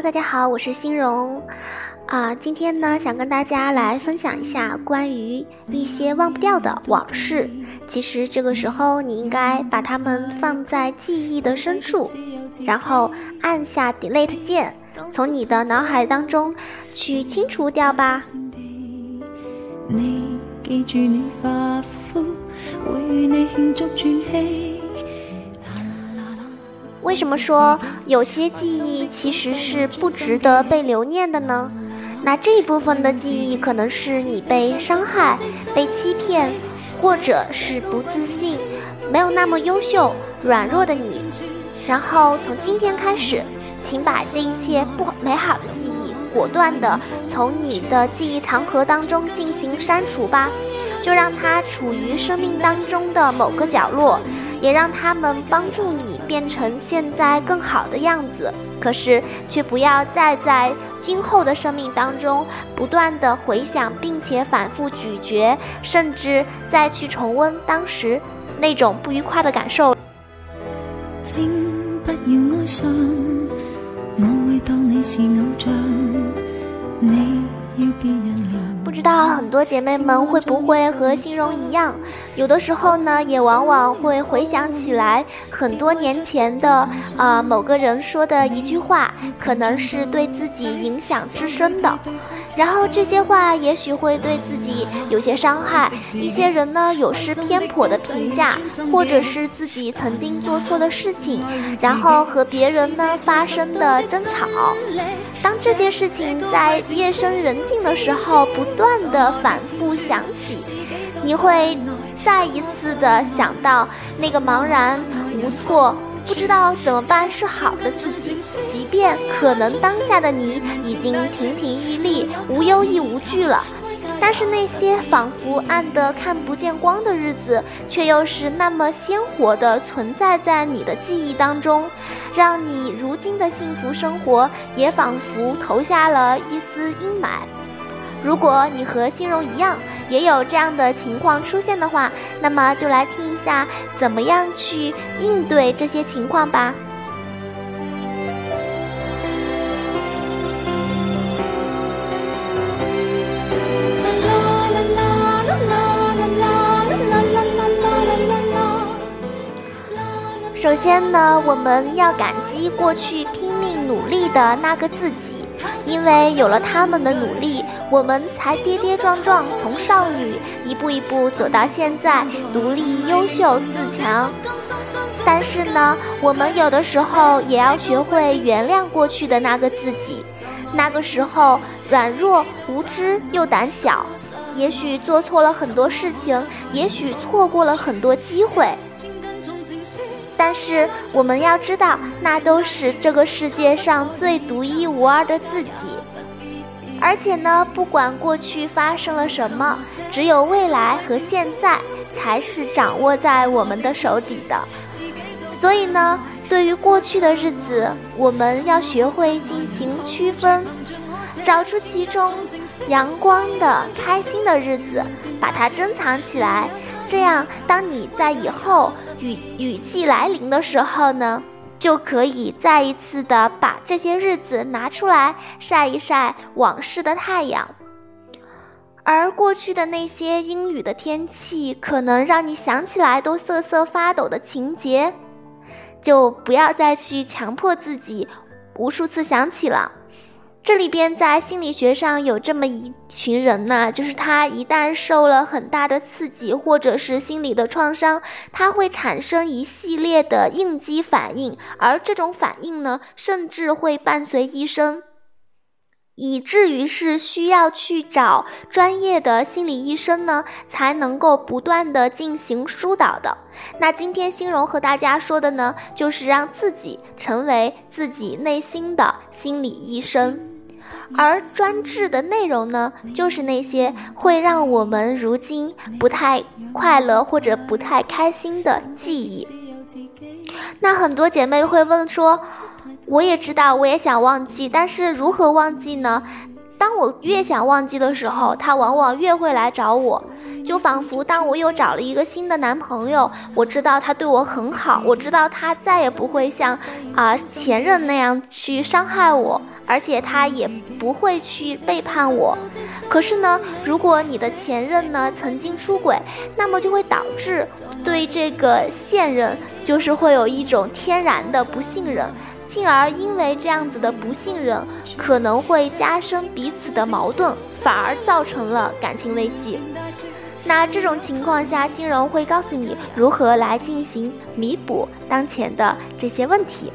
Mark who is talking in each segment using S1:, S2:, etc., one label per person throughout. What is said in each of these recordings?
S1: 大家好，我是欣荣，啊，今天呢想跟大家来分享一下关于一些忘不掉的往事。其实这个时候你应该把它们放在记忆的深处，然后按下 Delete 键，从你的脑海当中去清除掉吧。你记住你发肤，会与你庆祝。为什么说有些记忆其实是不值得被留念的呢？那这一部分的记忆可能是你被伤害、被欺骗，或者是不自信、没有那么优秀、软弱的你。然后从今天开始，请把这一切不美好的记忆果断的从你的记忆长河当中进行删除吧，就让它处于生命当中的某个角落。也让他们帮助你变成现在更好的样子，可是却不要再在今后的生命当中不断的回想，并且反复咀嚼，甚至再去重温当时那种不愉快的感受。请不要哀伤，我会当你是偶像，你要别人不知道很多姐妹们会不会和欣荣一样，有的时候呢，也往往会回想起来很多年前的啊某个人说的一句话，可能是对自己影响至深的。然后这些话也许会对自己有些伤害，一些人呢有失偏颇的评价，或者是自己曾经做错的事情，然后和别人呢发生的争吵。当这些事情在夜深人静的时候不断的反复想起，你会再一次的想到那个茫然无措、不知道怎么办是好的自己。即便可能当下的你已经亭亭玉立、无忧亦无惧了，但是那些仿佛暗得看不见光的日子，却又是那么鲜活的存在在你的记忆当中。让你如今的幸福生活也仿佛投下了一丝阴霾。如果你和欣荣一样，也有这样的情况出现的话，那么就来听一下怎么样去应对这些情况吧。首先呢，我们要感激过去拼命努力的那个自己，因为有了他们的努力，我们才跌跌撞撞从少女一步一步走到现在，独立、优秀、自强。但是呢，我们有的时候也要学会原谅过去的那个自己，那个时候软弱、无知又胆小，也许做错了很多事情，也许错过了很多机会。但是我们要知道，那都是这个世界上最独一无二的自己。而且呢，不管过去发生了什么，只有未来和现在才是掌握在我们的手底的。所以呢，对于过去的日子，我们要学会进行区分，找出其中阳光的、开心的日子，把它珍藏起来。这样，当你在以后。雨雨季来临的时候呢，就可以再一次的把这些日子拿出来晒一晒往事的太阳，而过去的那些阴雨的天气，可能让你想起来都瑟瑟发抖的情节，就不要再去强迫自己无数次想起了。这里边在心理学上有这么一群人呢，就是他一旦受了很大的刺激，或者是心理的创伤，他会产生一系列的应激反应，而这种反应呢，甚至会伴随一生，以至于是需要去找专业的心理医生呢，才能够不断的进行疏导的。那今天欣荣和大家说的呢，就是让自己成为自己内心的心理医生。而专制的内容呢，就是那些会让我们如今不太快乐或者不太开心的记忆。那很多姐妹会问说，我也知道，我也想忘记，但是如何忘记呢？当我越想忘记的时候，他往往越会来找我，就仿佛当我又找了一个新的男朋友，我知道他对我很好，我知道他再也不会像啊前任那样去伤害我。而且他也不会去背叛我。可是呢，如果你的前任呢曾经出轨，那么就会导致对这个现任就是会有一种天然的不信任，进而因为这样子的不信任，可能会加深彼此的矛盾，反而造成了感情危机。那这种情况下，新人会告诉你如何来进行弥补当前的这些问题。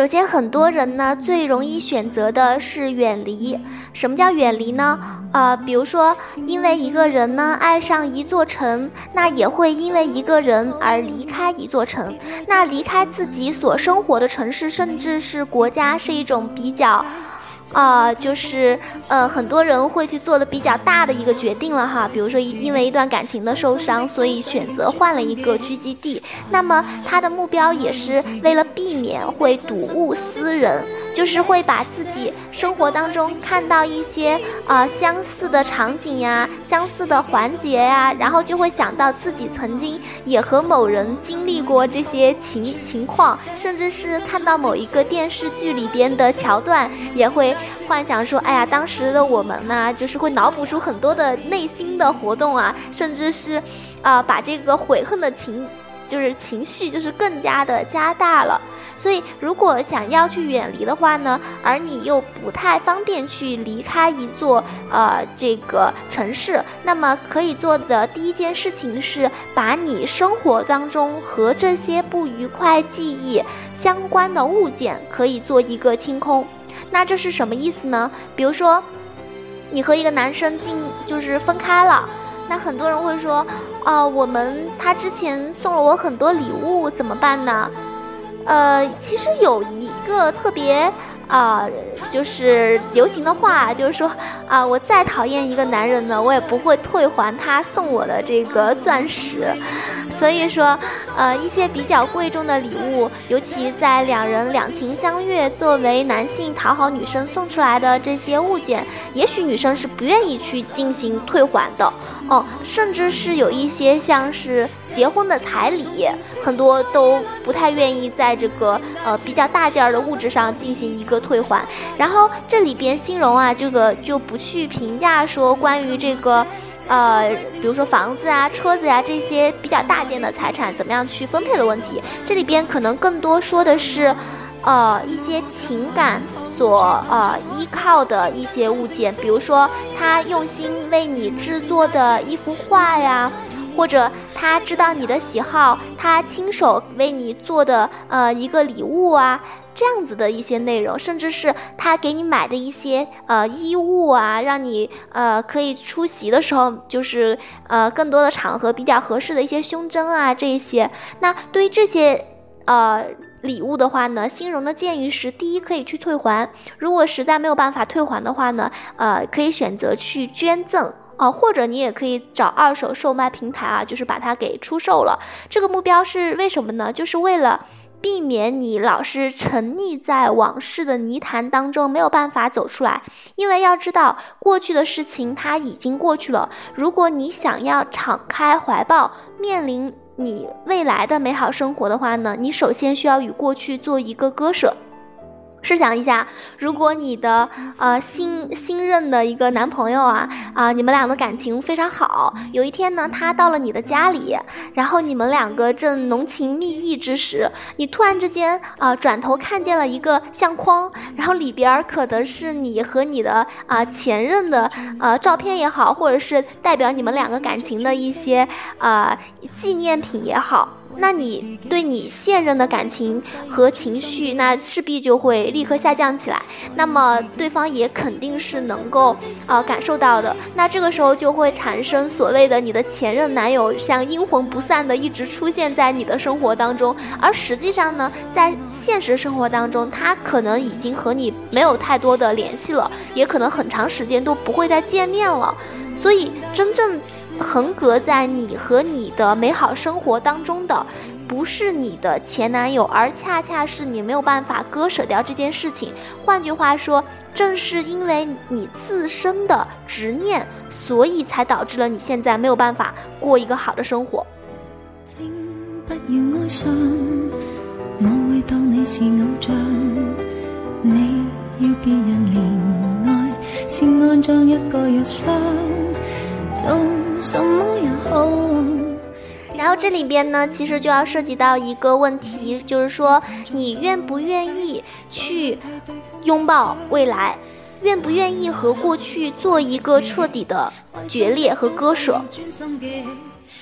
S1: 首先，很多人呢最容易选择的是远离。什么叫远离呢？呃，比如说，因为一个人呢爱上一座城，那也会因为一个人而离开一座城。那离开自己所生活的城市，甚至是国家，是一种比较。啊，就是呃，很多人会去做的比较大的一个决定了哈，比如说因为一段感情的受伤，所以选择换了一个聚集地。那么他的目标也是为了避免会睹物思人。就是会把自己生活当中看到一些啊相似的场景呀、相似的环节呀，然后就会想到自己曾经也和某人经历过这些情情况，甚至是看到某一个电视剧里边的桥段，也会幻想说，哎呀，当时的我们呢，就是会脑补出很多的内心的活动啊，甚至是，啊，把这个悔恨的情。就是情绪就是更加的加大了，所以如果想要去远离的话呢，而你又不太方便去离开一座呃这个城市，那么可以做的第一件事情是把你生活当中和这些不愉快记忆相关的物件可以做一个清空。那这是什么意思呢？比如说，你和一个男生进就是分开了。那很多人会说，啊，我们他之前送了我很多礼物，怎么办呢？呃，其实有一个特别。啊，就是流行的话，就是说啊，我再讨厌一个男人呢，我也不会退还他送我的这个钻石。所以说，呃，一些比较贵重的礼物，尤其在两人两情相悦，作为男性讨好女生送出来的这些物件，也许女生是不愿意去进行退还的。哦，甚至是有一些像是结婚的彩礼，很多都不太愿意在这个呃比较大件儿的物质上进行一个。退还，然后这里边新荣啊，这个就不去评价说关于这个，呃，比如说房子啊、车子呀这些比较大件的财产怎么样去分配的问题。这里边可能更多说的是，呃，一些情感所呃依靠的一些物件，比如说他用心为你制作的一幅画呀，或者他知道你的喜好，他亲手为你做的呃一个礼物啊。这样子的一些内容，甚至是他给你买的一些呃衣物啊，让你呃可以出席的时候，就是呃更多的场合比较合适的一些胸针啊这一些。那对于这些呃礼物的话呢，新荣的建议是：第一，可以去退还；如果实在没有办法退还的话呢，呃可以选择去捐赠啊，或者你也可以找二手售卖平台啊，就是把它给出售了。这个目标是为什么呢？就是为了。避免你老是沉溺在往事的泥潭当中，没有办法走出来。因为要知道，过去的事情它已经过去了。如果你想要敞开怀抱，面临你未来的美好生活的话呢，你首先需要与过去做一个割舍。试想一下，如果你的呃新新任的一个男朋友啊啊，你们俩的感情非常好，有一天呢，他到了你的家里，然后你们两个正浓情蜜意之时，你突然之间啊转头看见了一个相框，然后里边可能是你和你的啊前任的呃照片也好，或者是代表你们两个感情的一些啊纪念品也好。那你对你现任的感情和情绪，那势必就会立刻下降起来。那么对方也肯定是能够啊感受到的。那这个时候就会产生所谓的你的前任男友像阴魂不散的一直出现在你的生活当中，而实际上呢，在现实生活当中，他可能已经和你没有太多的联系了，也可能很长时间都不会再见面了。所以真正。横隔在你和你的美好生活当中的，不是你的前男友，而恰恰是你没有办法割舍掉这件事情。换句话说，正是因为你自身的执念，所以才导致了你现在没有办法过一个好的生活。不要哀伤，我会当你是偶像。你要别人怜爱，先安装一个药箱，然后这里边呢，其实就要涉及到一个问题，就是说你愿不愿意去拥抱未来，愿不愿意和过去做一个彻底的决裂和割舍。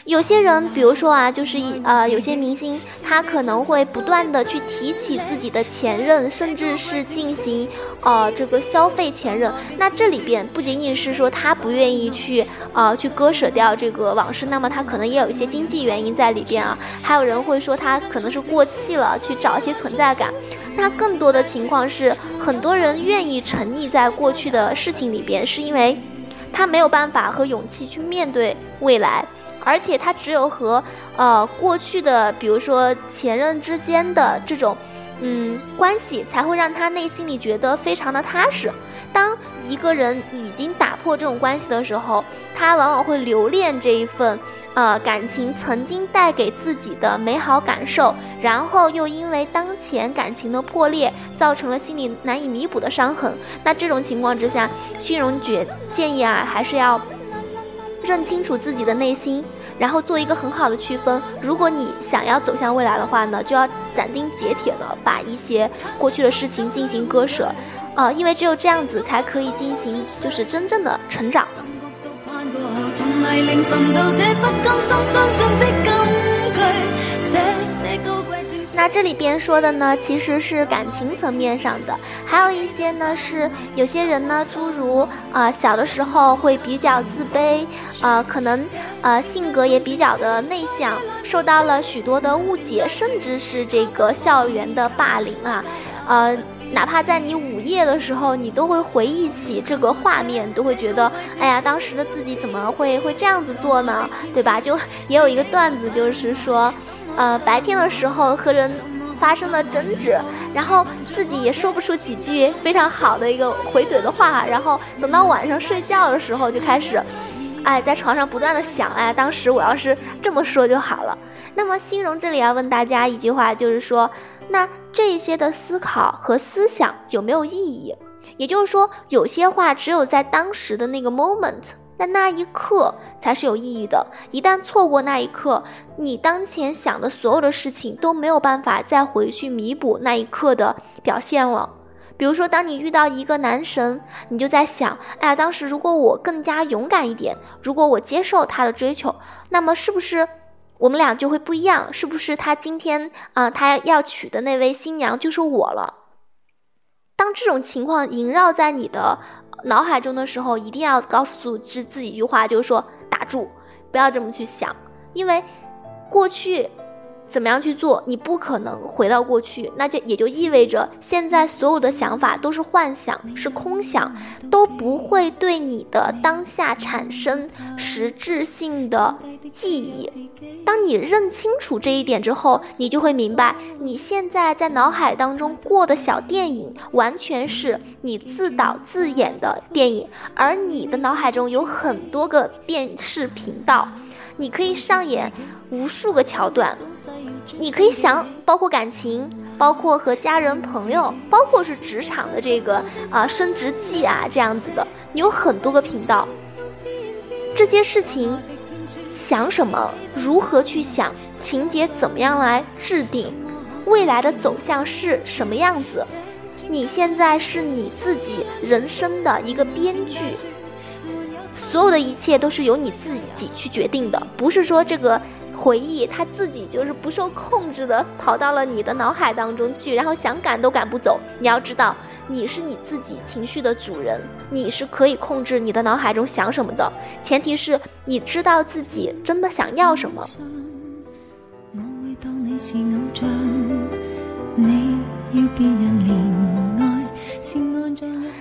S1: 有些人，比如说啊，就是一呃，有些明星，他可能会不断的去提起自己的前任，甚至是进行呃这个消费前任。那这里边不仅仅是说他不愿意去呃去割舍掉这个往事，那么他可能也有一些经济原因在里边啊。还有人会说他可能是过气了，去找一些存在感。那更多的情况是，很多人愿意沉溺在过去的事情里边，是因为他没有办法和勇气去面对未来。而且他只有和，呃，过去的，比如说前任之间的这种，嗯，关系，才会让他内心里觉得非常的踏实。当一个人已经打破这种关系的时候，他往往会留恋这一份，呃，感情曾经带给自己的美好感受，然后又因为当前感情的破裂，造成了心里难以弥补的伤痕。那这种情况之下，新荣觉建议啊，还是要认清楚自己的内心。然后做一个很好的区分。如果你想要走向未来的话呢，就要斩钉截铁的把一些过去的事情进行割舍，啊，因为只有这样子才可以进行就是真正的成长。那这里边说的呢，其实是感情层面上的，还有一些呢是有些人呢，诸如啊小的时候会比较自卑，呃可能呃性格也比较的内向，受到了许多的误解，甚至是这个校园的霸凌啊，呃哪怕在你午夜的时候，你都会回忆起这个画面，都会觉得哎呀当时的自己怎么会会这样子做呢？对吧？就 也有一个段子，就是说。呃，白天的时候和人发生了争执，然后自己也说不出几句非常好的一个回怼的话，然后等到晚上睡觉的时候就开始，哎，在床上不断的想，哎，当时我要是这么说就好了。那么欣荣这里要问大家一句话，就是说，那这些的思考和思想有没有意义？也就是说，有些话只有在当时的那个 moment。那那一刻才是有意义的。一旦错过那一刻，你当前想的所有的事情都没有办法再回去弥补那一刻的表现了。比如说，当你遇到一个男神，你就在想：哎呀，当时如果我更加勇敢一点，如果我接受他的追求，那么是不是我们俩就会不一样？是不是他今天啊，他要娶的那位新娘就是我了？当这种情况萦绕在你的。脑海中的时候，一定要告诉自自己一句话，就是说打住，不要这么去想，因为过去。怎么样去做？你不可能回到过去，那就也就意味着现在所有的想法都是幻想，是空想，都不会对你的当下产生实质性的意义。当你认清楚这一点之后，你就会明白，你现在在脑海当中过的小电影，完全是你自导自演的电影，而你的脑海中有很多个电视频道。你可以上演无数个桥段，你可以想，包括感情，包括和家人朋友，包括是职场的这个啊升职记啊这样子的，你有很多个频道，这些事情想什么，如何去想，情节怎么样来制定，未来的走向是什么样子，你现在是你自己人生的一个编剧。所有的一切都是由你自己去决定的，不是说这个回忆它自己就是不受控制的跑到了你的脑海当中去，然后想赶都赶不走。你要知道，你是你自己情绪的主人，你是可以控制你的脑海中想什么的，前提是你知道自己真的想要什么。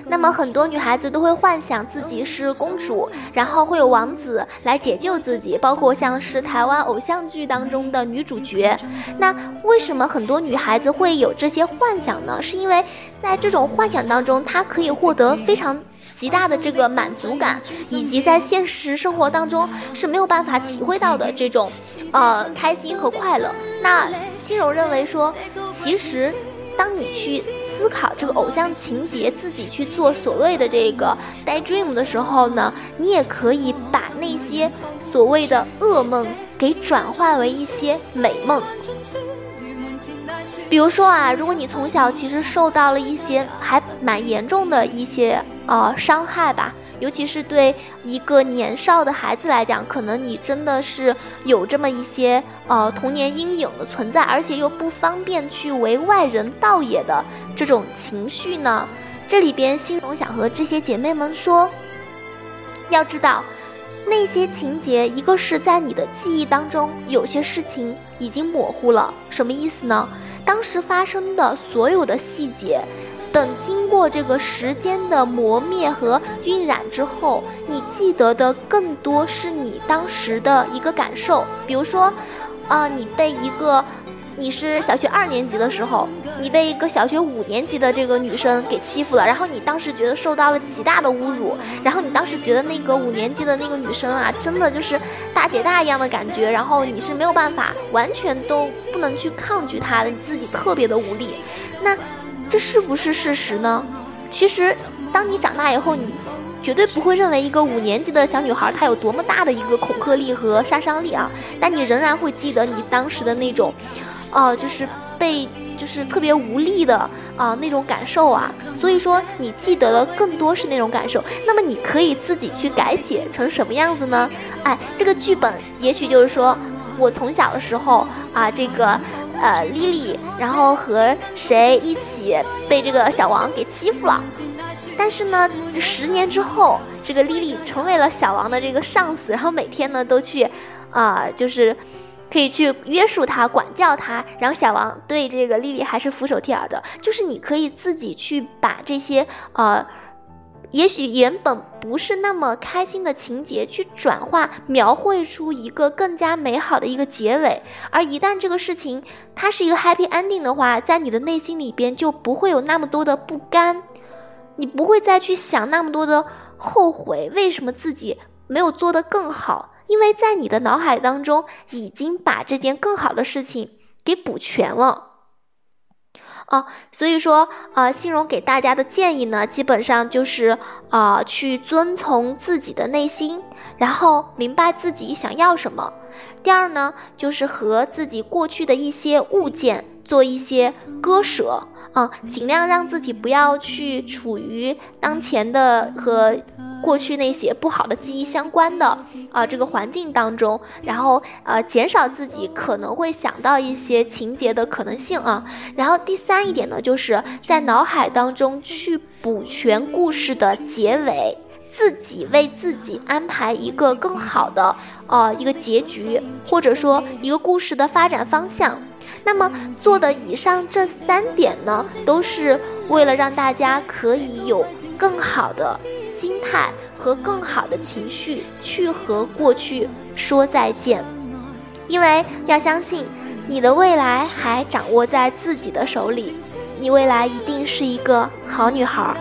S1: 那么很多女孩子都会幻想自己是公主，然后会有王子来解救自己，包括像是台湾偶像剧当中的女主角。那为什么很多女孩子会有这些幻想呢？是因为在这种幻想当中，她可以获得非常极大的这个满足感，以及在现实生活当中是没有办法体会到的这种，呃，开心和快乐。那心柔认为说，其实。当你去思考这个偶像情节，自己去做所谓的这个 daydream 的时候呢，你也可以把那些所谓的噩梦给转化为一些美梦。比如说啊，如果你从小其实受到了一些还蛮严重的一些呃伤害吧。尤其是对一个年少的孩子来讲，可能你真的是有这么一些呃童年阴影的存在，而且又不方便去为外人道也的这种情绪呢。这里边，心荣想和这些姐妹们说，要知道，那些情节，一个是在你的记忆当中，有些事情已经模糊了，什么意思呢？当时发生的所有的细节。等经过这个时间的磨灭和晕染之后，你记得的更多是你当时的一个感受。比如说，啊，你被一个，你是小学二年级的时候，你被一个小学五年级的这个女生给欺负了，然后你当时觉得受到了极大的侮辱，然后你当时觉得那个五年级的那个女生啊，真的就是大姐大一样的感觉，然后你是没有办法，完全都不能去抗拒她的，你自己特别的无力。那。这是不是事实呢？其实，当你长大以后，你绝对不会认为一个五年级的小女孩她有多么大的一个恐吓力和杀伤力啊！但你仍然会记得你当时的那种，呃，就是被就是特别无力的啊那种感受啊。所以说，你记得的更多是那种感受。那么，你可以自己去改写成什么样子呢？哎，这个剧本也许就是说我从小的时候啊，这个。呃，莉莉，然后和谁一起被这个小王给欺负了？但是呢，十年之后，这个莉莉成为了小王的这个上司，然后每天呢都去，啊，就是可以去约束他、管教他，然后小王对这个莉莉还是俯首帖耳的。就是你可以自己去把这些呃。也许原本不是那么开心的情节，去转化描绘出一个更加美好的一个结尾。而一旦这个事情它是一个 happy ending 的话，在你的内心里边就不会有那么多的不甘，你不会再去想那么多的后悔，为什么自己没有做得更好？因为在你的脑海当中已经把这件更好的事情给补全了。啊，所以说，呃，欣荣给大家的建议呢，基本上就是，呃，去遵从自己的内心，然后明白自己想要什么。第二呢，就是和自己过去的一些物件做一些割舍。啊，尽量让自己不要去处于当前的和过去那些不好的记忆相关的啊这个环境当中，然后呃减少自己可能会想到一些情节的可能性啊。然后第三一点呢，就是在脑海当中去补全故事的结尾，自己为自己安排一个更好的呃一个结局，或者说一个故事的发展方向。那么做的以上这三点呢，都是为了让大家可以有更好的心态和更好的情绪去和过去说再见，因为要相信你的未来还掌握在自己的手里，你未来一定是一个好女孩，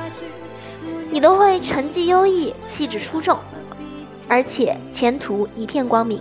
S1: 你都会成绩优异，气质出众，而且前途一片光明。